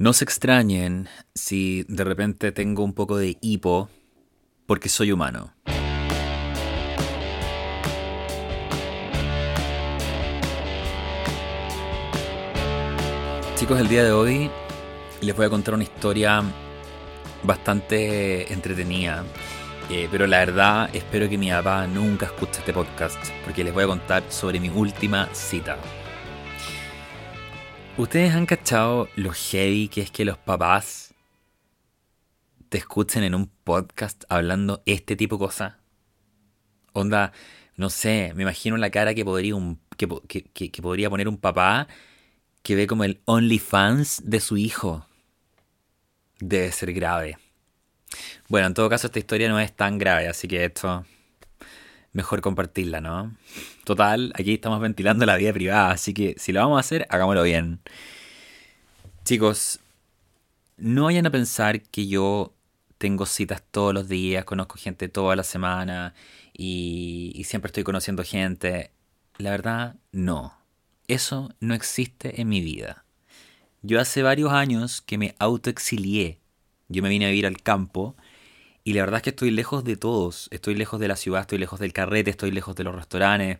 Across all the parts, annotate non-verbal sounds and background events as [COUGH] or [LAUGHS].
No se extrañen si de repente tengo un poco de hipo porque soy humano. Chicos, el día de hoy les voy a contar una historia bastante entretenida. Eh, pero la verdad, espero que mi papá nunca escuche este podcast, porque les voy a contar sobre mi última cita. ¿Ustedes han cachado lo heavy que es que los papás te escuchen en un podcast hablando este tipo de cosas? Onda, no sé, me imagino la cara que podría, que, que podría poner un papá que ve como el OnlyFans de su hijo. Debe ser grave. Bueno, en todo caso esta historia no es tan grave, así que esto mejor compartirla, ¿no? Total, aquí estamos ventilando la vida privada, así que si lo vamos a hacer, hagámoslo bien. Chicos, no vayan a pensar que yo tengo citas todos los días, conozco gente toda la semana y, siempre estoy conociendo gente. La verdad, no. Eso no existe en mi vida. Yo hace varios años que me autoexilié. Yo me vine a vivir al campo y la verdad es que estoy lejos de todos. Estoy lejos de la ciudad, estoy lejos del carrete, estoy lejos de los restaurantes,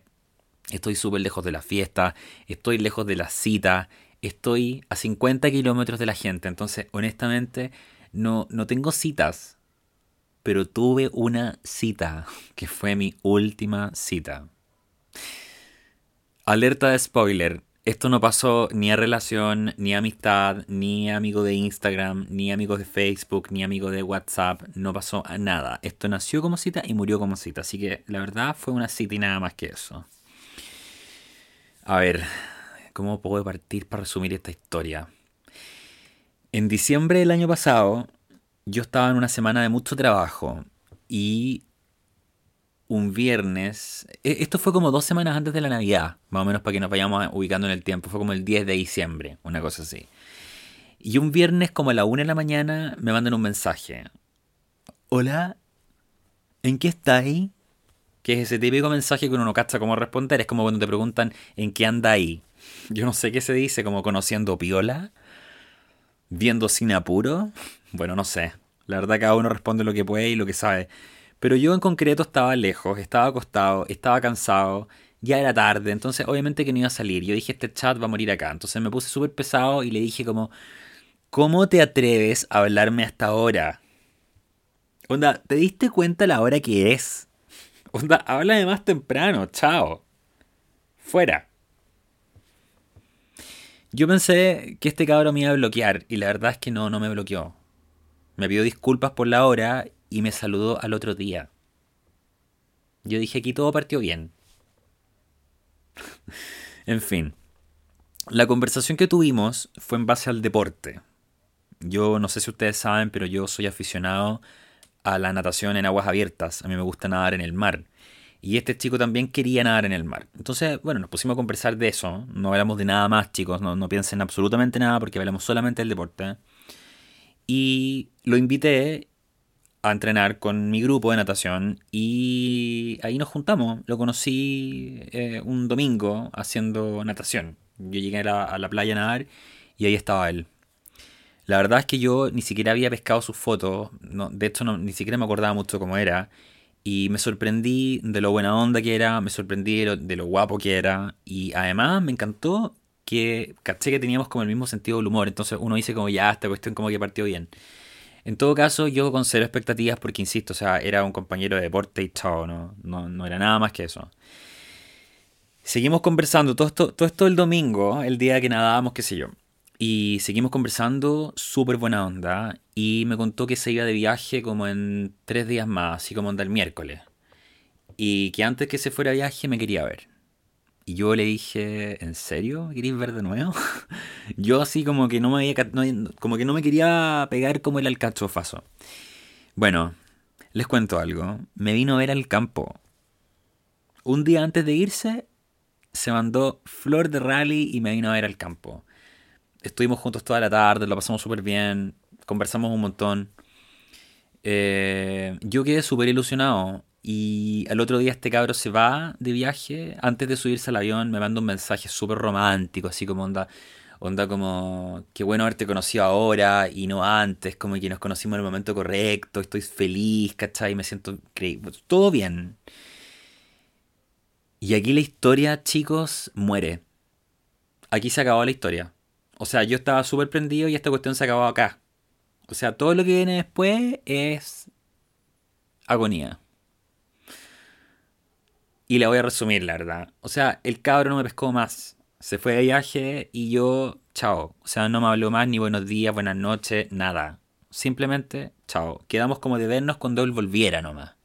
estoy súper lejos de la fiesta, estoy lejos de la cita, estoy a 50 kilómetros de la gente. Entonces, honestamente, no, no tengo citas, pero tuve una cita, [LAUGHS] que fue mi última cita. Alerta de spoiler, esto no pasó ni a relación, ni a amistad, ni a amigo de Instagram, ni amigo de Facebook, ni amigo de WhatsApp. No pasó a nada. Esto nació como cita y murió como cita. Así que la verdad fue una cita y nada más que eso. A ver, ¿cómo puedo partir para resumir esta historia? En diciembre del año pasado, yo estaba en una semana de mucho trabajo y un viernes. E, esto fue como dos semanas antes de la Navidad, más o menos para que nos vayamos ubicando en el tiempo. Fue como el 10 de diciembre, una cosa así. Y un viernes, como a la 1 de la mañana, me mandan un mensaje. Hola, ¿en qué ahí? Que es ese típico mensaje que uno no cacha cómo responder. Es como cuando te preguntan ¿en qué anda ahí? Yo no sé qué se dice, como conociendo piola, viendo sin apuro. [LAUGHS] Bueno, no sé. La verdad, cada uno responde lo que puede y lo que sabe. Pero yo en concreto estaba lejos, estaba acostado, estaba cansado, ya era tarde, entonces obviamente que no iba a salir. Yo dije, este chat va a morir acá. Entonces me puse súper pesado y le dije como, ¿cómo te atreves a hablarme hasta ahora? Onda, ¿te diste cuenta la hora que es? Onda, háblame más temprano, chao. Fuera. Yo pensé que este cabrón me iba a bloquear y la verdad es que no, no me bloqueó. Me pidió disculpas por la hora y me saludó al otro día. Yo dije, aquí todo partió bien. [LAUGHS] en fin, la conversación que tuvimos fue en base al deporte. Yo no sé si ustedes saben, pero yo soy aficionado a la natación en aguas abiertas. A mí me gusta nadar en el mar. Y este chico también quería nadar en el mar. Entonces, bueno, nos pusimos a conversar de eso. No hablamos de nada más, chicos. No, no piensen absolutamente nada porque hablamos solamente del deporte. Y lo invité a entrenar con mi grupo de natación y ahí nos juntamos. Lo conocí eh, un domingo haciendo natación. Yo llegué a la, playa a nadar y ahí estaba él. La verdad es que yo ni siquiera había pescado sus fotos, no, de hecho ni siquiera me acordaba mucho cómo era. Y me sorprendí de lo buena onda que era, me sorprendí de lo, de lo guapo que era. Y además me encantó que caché que teníamos como el mismo sentido del humor. Entonces uno dice como ya, esta cuestión como que partió bien. En todo caso, yo con cero expectativas porque, insisto, o sea, era un compañero de deporte y chao, no, no, era nada más que eso. Seguimos conversando, todo esto, todo esto el domingo, el día que nadábamos, qué sé yo. Y seguimos conversando, súper buena onda. Y me contó que se iba de viaje como en tres días más, así como anda el miércoles. Y que antes que se fuera de viaje me quería ver. Y yo le dije, ¿en serio? ¿Queréis ver de nuevo? [LAUGHS] yo así como que no me había, como que no me quería pegar como el alcachofazo. Bueno, les cuento algo. Me vino a ver al campo. Un día antes de irse, se mandó flor de rally y me vino a ver al campo. Estuvimos juntos toda la tarde, lo pasamos súper bien, conversamos un montón. Eh, yo quedé súper ilusionado. Y al otro día este cabro se va de viaje. Antes de subirse al avión me manda un mensaje súper romántico, así como onda. Onda como, qué bueno haberte conocido ahora y no antes, como que nos conocimos en el momento correcto, estoy feliz, ¿cachai? Me siento creíble, todo bien. Y aquí la historia, chicos, muere. Aquí se acabó la historia. O sea, yo estaba súper prendido y esta cuestión se acabó acá. O sea, todo lo que viene después es agonía. Y la voy a resumir, la verdad. O sea, el cabro no me pescó más. Se fue de viaje y yo, chao. O sea, no me habló más ni buenos días, buenas noches, nada. Simplemente, chao. Quedamos como de vernos cuando él volviera nomás.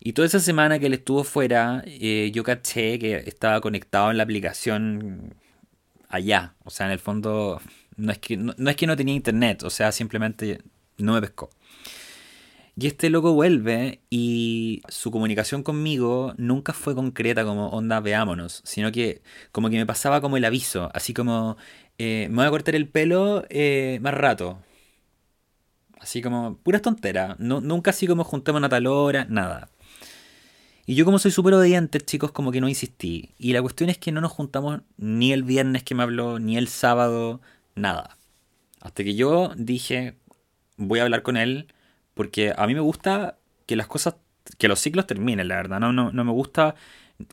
Y toda esa semana que él estuvo fuera, eh, yo caché que estaba conectado en la aplicación allá. O sea, en el fondo, no es que no, es que no tenía internet, o sea, simplemente no me pescó. Y este loco vuelve y su comunicación conmigo nunca fue concreta como onda veámonos, sino que como que me pasaba como el aviso, así como eh, me voy a cortar el pelo eh, más rato. Así como puras tonteras, no, nunca así como juntemos a tal hora, nada. Y yo como soy súper obediente, chicos, como que no insistí. Y la cuestión es que no nos juntamos ni el viernes que me habló, ni el sábado, nada. Hasta que yo dije, voy a hablar con él, porque a mí me gusta que las cosas, que los ciclos terminen, la verdad. No, no, no me gusta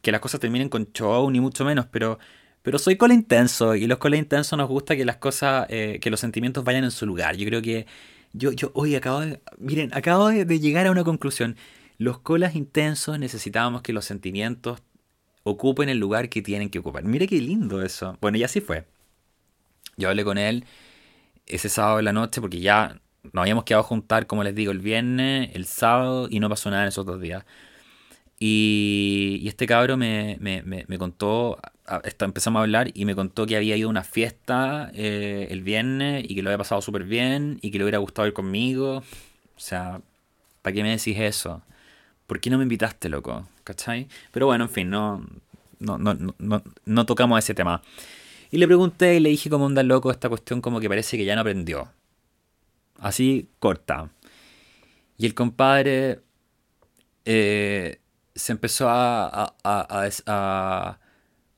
que las cosas terminen con show, ni mucho menos, pero, pero soy cola intenso, y los cola intensos nos gusta que las cosas, eh, que los sentimientos vayan en su lugar. Yo creo que, yo, yo, hoy acabo de, miren, acabo de llegar a una conclusión los colas intensos necesitábamos que los sentimientos ocupen el lugar que tienen que ocupar. Mire qué lindo eso. Bueno, y así fue. Yo hablé con él ese sábado de la noche porque ya nos habíamos quedado a juntar, como les digo, el viernes, el sábado y no pasó nada en esos dos días. Y, este cabro me, contó, empezamos a hablar y me contó que había ido a una fiesta eh, el viernes y que lo había pasado súper bien y que le hubiera gustado ir conmigo. O sea, ¿para qué me decís eso? ¿por qué no me invitaste, loco? ¿Cachai? Pero bueno, en fin, no, no, no, no, no tocamos ese tema. Y le pregunté y le dije como onda loco esta cuestión como que parece que ya no aprendió. Así corta. Y el compadre eh, se empezó a, a,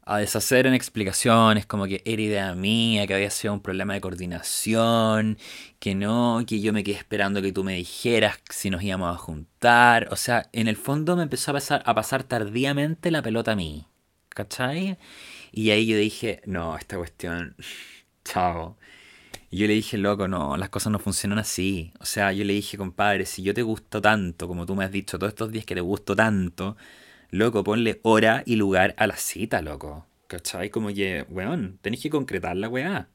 a deshacer en explicaciones como que era idea mía, que había sido un problema de coordinación, que no, que yo me quedé esperando que tú me dijeras si nos íbamos a juntar. O sea, en el fondo me empezó a pasar, a pasar tardíamente la pelota a mí. ¿Cachai? Y ahí yo dije, no, esta cuestión, [LAUGHS] chao. Y yo le dije, loco, no, las cosas no funcionan así. O sea, yo le dije, compadre, si yo te gusto tanto, como tú me has dicho todos estos días que te gusto tanto, Loco, ponle hora y lugar a la cita, loco. ¿Cachai? Como que, weón, tenéis que concretar la weá.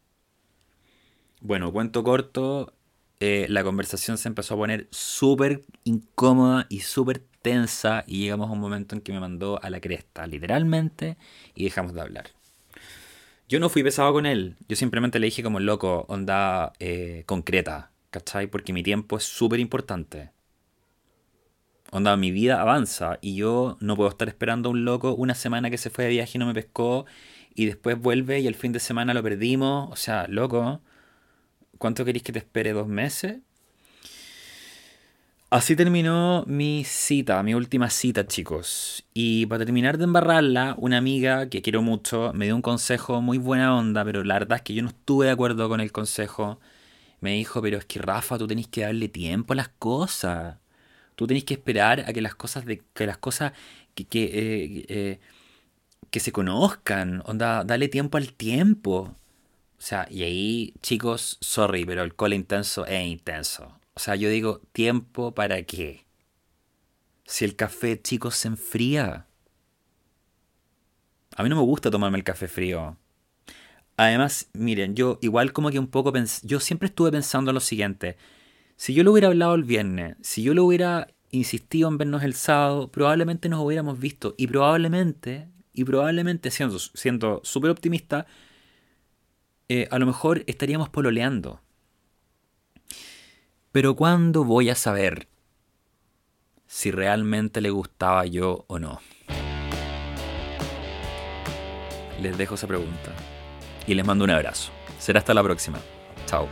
Bueno, cuento corto, eh, la conversación se empezó a poner súper incómoda y súper tensa y llegamos a un momento en que me mandó a la cresta, literalmente, y dejamos de hablar. Yo no fui pesado con él, yo simplemente le dije como loco, onda eh, concreta, ¿cachai? Porque mi tiempo es súper importante. Onda, mi vida avanza y yo no puedo estar esperando a un loco una semana que se fue de viaje y no me pescó y después vuelve y el fin de semana lo perdimos. O sea, loco, ¿cuánto queréis que te espere? ¿Dos meses? Así terminó mi cita, mi última cita, chicos. Y para terminar de embarrarla, una amiga que quiero mucho me dio un consejo muy buena onda, pero la verdad es que yo no estuve de acuerdo con el consejo. Me dijo, pero es que Rafa, tú tenés que darle tiempo a las cosas. Tú tenés que esperar a que las cosas, de, que, las cosas que, que, eh, eh, que se conozcan. Onda, dale tiempo al tiempo. O sea, y ahí, chicos, sorry, pero el cole intenso es intenso. O sea, yo digo, ¿tiempo para qué? Si el café, chicos, se enfría. A mí no me gusta tomarme el café frío. Además, miren, yo igual como que un poco yo siempre estuve pensando lo siguiente. Si yo lo hubiera hablado el viernes, si yo lo hubiera insistido en vernos el sábado, probablemente nos hubiéramos visto y probablemente, y probablemente siendo siendo súper optimista, eh, a lo mejor estaríamos pololeando. Pero ¿cuándo voy a saber si realmente le gustaba yo o no? Les dejo esa pregunta y les mando un abrazo. Será hasta la próxima. Chao.